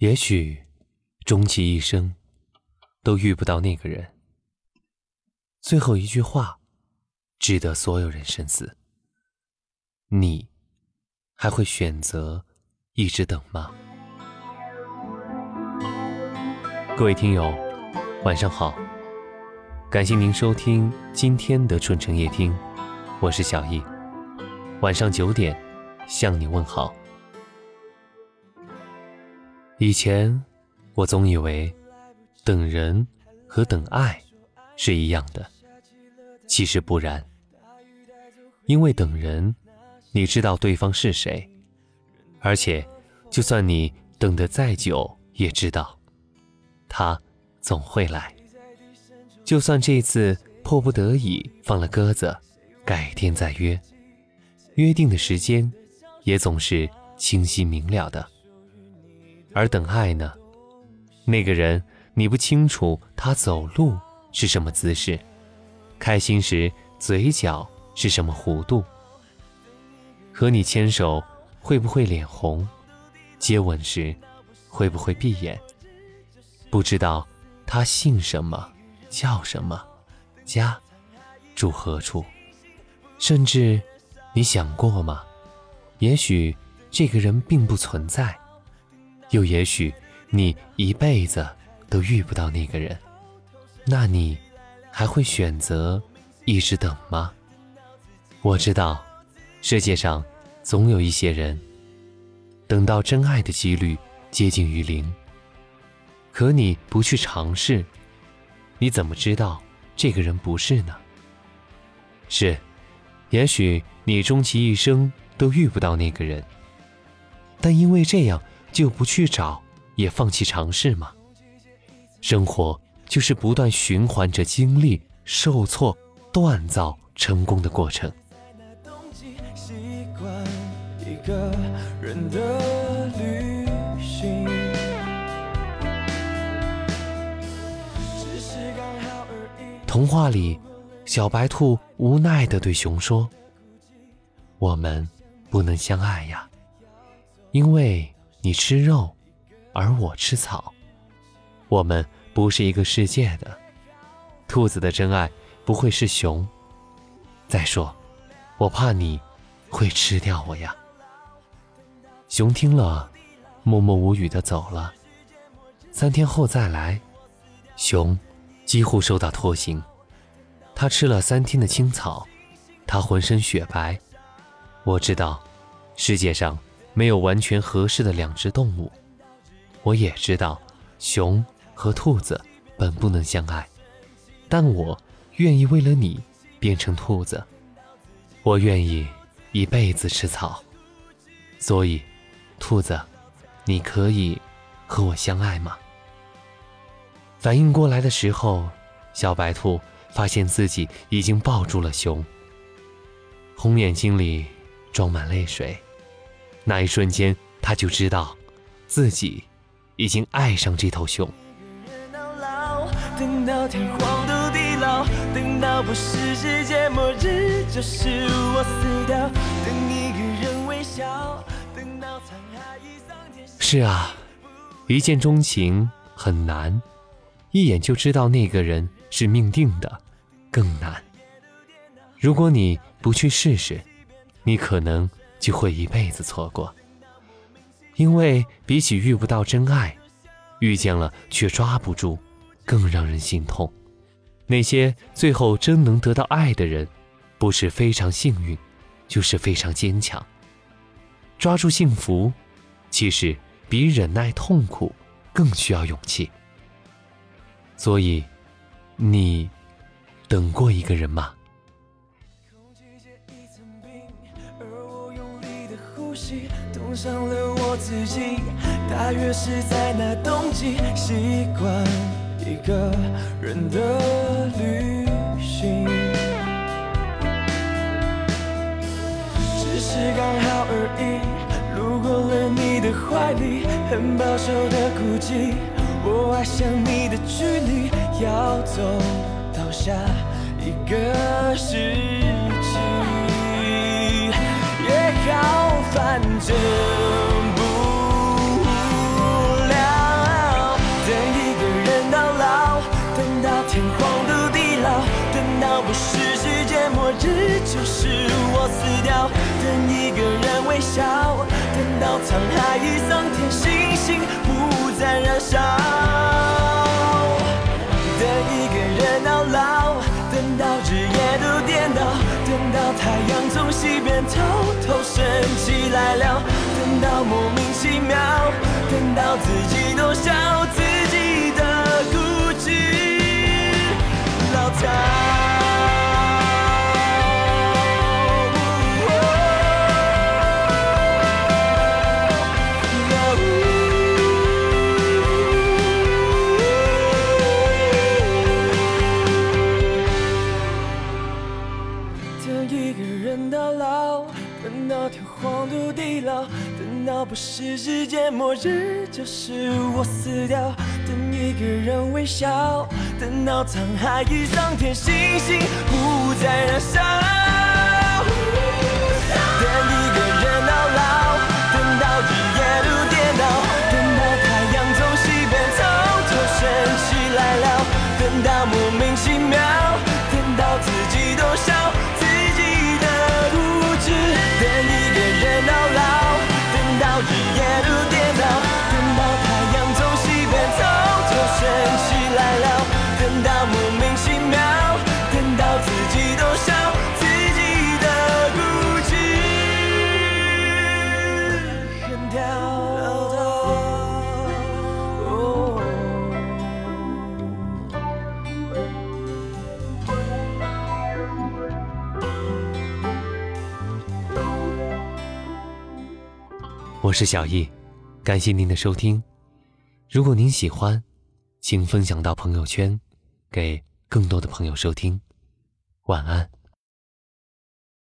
也许，终其一生，都遇不到那个人。最后一句话，值得所有人深思。你，还会选择一直等吗？各位听友，晚上好，感谢您收听今天的春城夜听，我是小易，晚上九点向你问好。以前，我总以为等人和等爱是一样的。其实不然，因为等人，你知道对方是谁，而且，就算你等得再久，也知道，他总会来。就算这次迫不得已放了鸽子，改天再约，约定的时间，也总是清晰明了的。而等爱呢？那个人，你不清楚他走路是什么姿势。开心时嘴角是什么弧度？和你牵手会不会脸红？接吻时会不会闭眼？不知道他姓什么，叫什么，家住何处？甚至你想过吗？也许这个人并不存在，又也许你一辈子都遇不到那个人。那你？还会选择一直等吗？我知道，世界上总有一些人，等到真爱的几率接近于零。可你不去尝试，你怎么知道这个人不是呢？是，也许你终其一生都遇不到那个人，但因为这样就不去找，也放弃尝试吗？生活。就是不断循环着经历受挫、锻造成功的过程。童话里，小白兔无奈的对熊说：“我们不能相爱呀，因为你吃肉，而我吃草。我们。”不是一个世界的，兔子的真爱不会是熊。再说，我怕你会吃掉我呀。熊听了，默默无语的走了。三天后再来，熊几乎受到拖行。他吃了三天的青草，他浑身雪白。我知道，世界上没有完全合适的两只动物。我也知道，熊。和兔子本不能相爱，但我愿意为了你变成兔子。我愿意一辈子吃草，所以，兔子，你可以和我相爱吗？反应过来的时候，小白兔发现自己已经抱住了熊，红眼睛里装满泪水。那一瞬间，他就知道，自己已经爱上这头熊。等到天荒都地老，等到不是世界末日，就是我死掉。等一个人微笑，等到沧海一桑田。是啊，一见钟情很难，一眼就知道那个人是命定的更难。如果你不去试试，你可能就会一辈子错过。因为比起遇不到真爱，遇见了却抓不住。更让人心痛。那些最后真能得到爱的人，不是非常幸运，就是非常坚强。抓住幸福，其实比忍耐痛苦更需要勇气。所以，你等过一个人吗？伤了我自己大约是在那冬季，习惯。一个人的旅行，只是刚好而已。路过了你的怀里，很保守的孤寂。我爱上你的距离，要走到下一个世纪也好，反正就是我死掉，等一个人微笑，等到沧海已桑田，星星不再燃烧，等一个人到老，等到日夜都颠倒，等到太阳从西边偷偷升起来了，等到莫名其妙，等到自己都笑自己的固执，老套。是世界末日，就是我死掉。等一个人微笑，等到沧海已桑田，星星不再燃烧。我是小易，感谢您的收听。如果您喜欢，请分享到朋友圈，给更多的朋友收听。晚安。